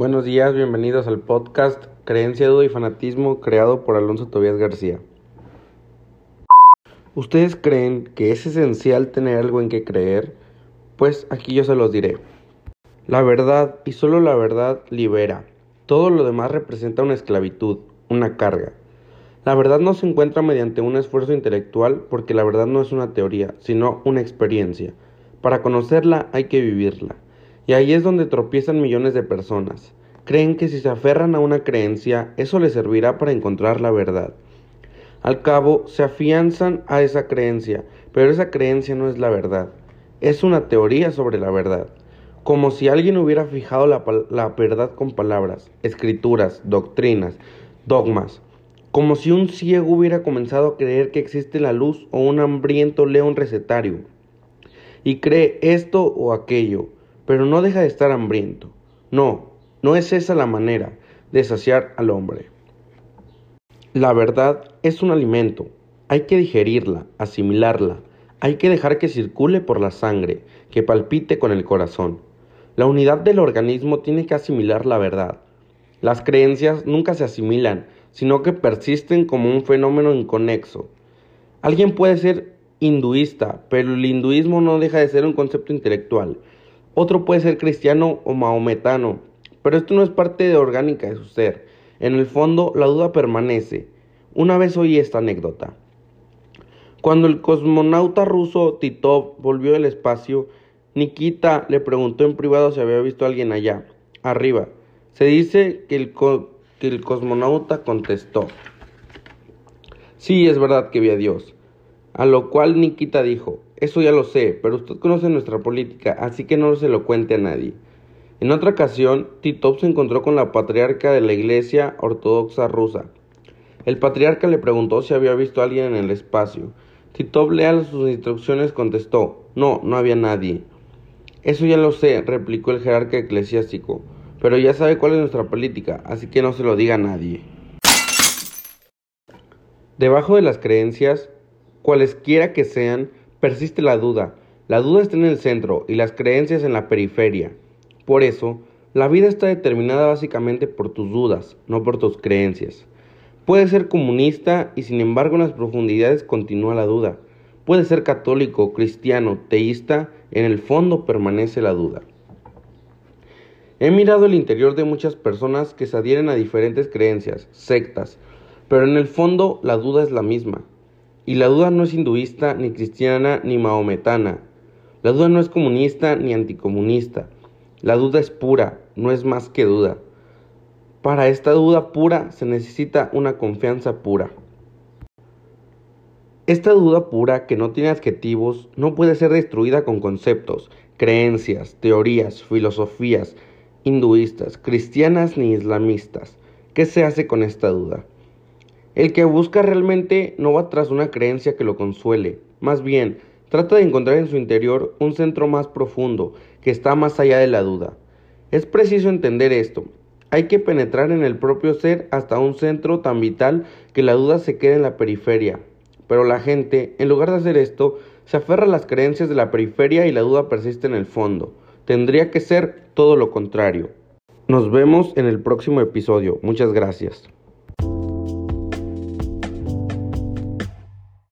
Buenos días, bienvenidos al podcast Creencia, Duda y Fanatismo creado por Alonso Tobías García. ¿Ustedes creen que es esencial tener algo en que creer? Pues aquí yo se los diré. La verdad y solo la verdad libera. Todo lo demás representa una esclavitud, una carga. La verdad no se encuentra mediante un esfuerzo intelectual porque la verdad no es una teoría, sino una experiencia. Para conocerla hay que vivirla. Y ahí es donde tropiezan millones de personas. Creen que si se aferran a una creencia, eso les servirá para encontrar la verdad. Al cabo, se afianzan a esa creencia, pero esa creencia no es la verdad. Es una teoría sobre la verdad. Como si alguien hubiera fijado la, la verdad con palabras, escrituras, doctrinas, dogmas. Como si un ciego hubiera comenzado a creer que existe la luz o un hambriento lee un recetario. Y cree esto o aquello pero no deja de estar hambriento. No, no es esa la manera de saciar al hombre. La verdad es un alimento. Hay que digerirla, asimilarla. Hay que dejar que circule por la sangre, que palpite con el corazón. La unidad del organismo tiene que asimilar la verdad. Las creencias nunca se asimilan, sino que persisten como un fenómeno inconexo. Alguien puede ser hinduista, pero el hinduismo no deja de ser un concepto intelectual. Otro puede ser cristiano o maometano, pero esto no es parte de orgánica de su ser. En el fondo, la duda permanece. Una vez oí esta anécdota. Cuando el cosmonauta ruso Titov volvió del espacio, Nikita le preguntó en privado si había visto a alguien allá, arriba. Se dice que el, que el cosmonauta contestó, sí, es verdad que vi a Dios. A lo cual Nikita dijo, eso ya lo sé, pero usted conoce nuestra política, así que no se lo cuente a nadie. En otra ocasión, Titov se encontró con la patriarca de la Iglesia Ortodoxa rusa. El patriarca le preguntó si había visto a alguien en el espacio. Titov, leal sus instrucciones, contestó, no, no había nadie. Eso ya lo sé, replicó el jerarca eclesiástico, pero ya sabe cuál es nuestra política, así que no se lo diga a nadie. Debajo de las creencias, cualesquiera que sean, persiste la duda. La duda está en el centro y las creencias en la periferia. Por eso, la vida está determinada básicamente por tus dudas, no por tus creencias. Puedes ser comunista y sin embargo en las profundidades continúa la duda. Puedes ser católico, cristiano, teísta, en el fondo permanece la duda. He mirado el interior de muchas personas que se adhieren a diferentes creencias, sectas, pero en el fondo la duda es la misma. Y la duda no es hinduista, ni cristiana, ni maometana. La duda no es comunista, ni anticomunista. La duda es pura, no es más que duda. Para esta duda pura se necesita una confianza pura. Esta duda pura, que no tiene adjetivos, no puede ser destruida con conceptos, creencias, teorías, filosofías hinduistas, cristianas ni islamistas. ¿Qué se hace con esta duda? El que busca realmente no va tras una creencia que lo consuele, más bien trata de encontrar en su interior un centro más profundo que está más allá de la duda. Es preciso entender esto. Hay que penetrar en el propio ser hasta un centro tan vital que la duda se quede en la periferia. Pero la gente, en lugar de hacer esto, se aferra a las creencias de la periferia y la duda persiste en el fondo. Tendría que ser todo lo contrario. Nos vemos en el próximo episodio. Muchas gracias.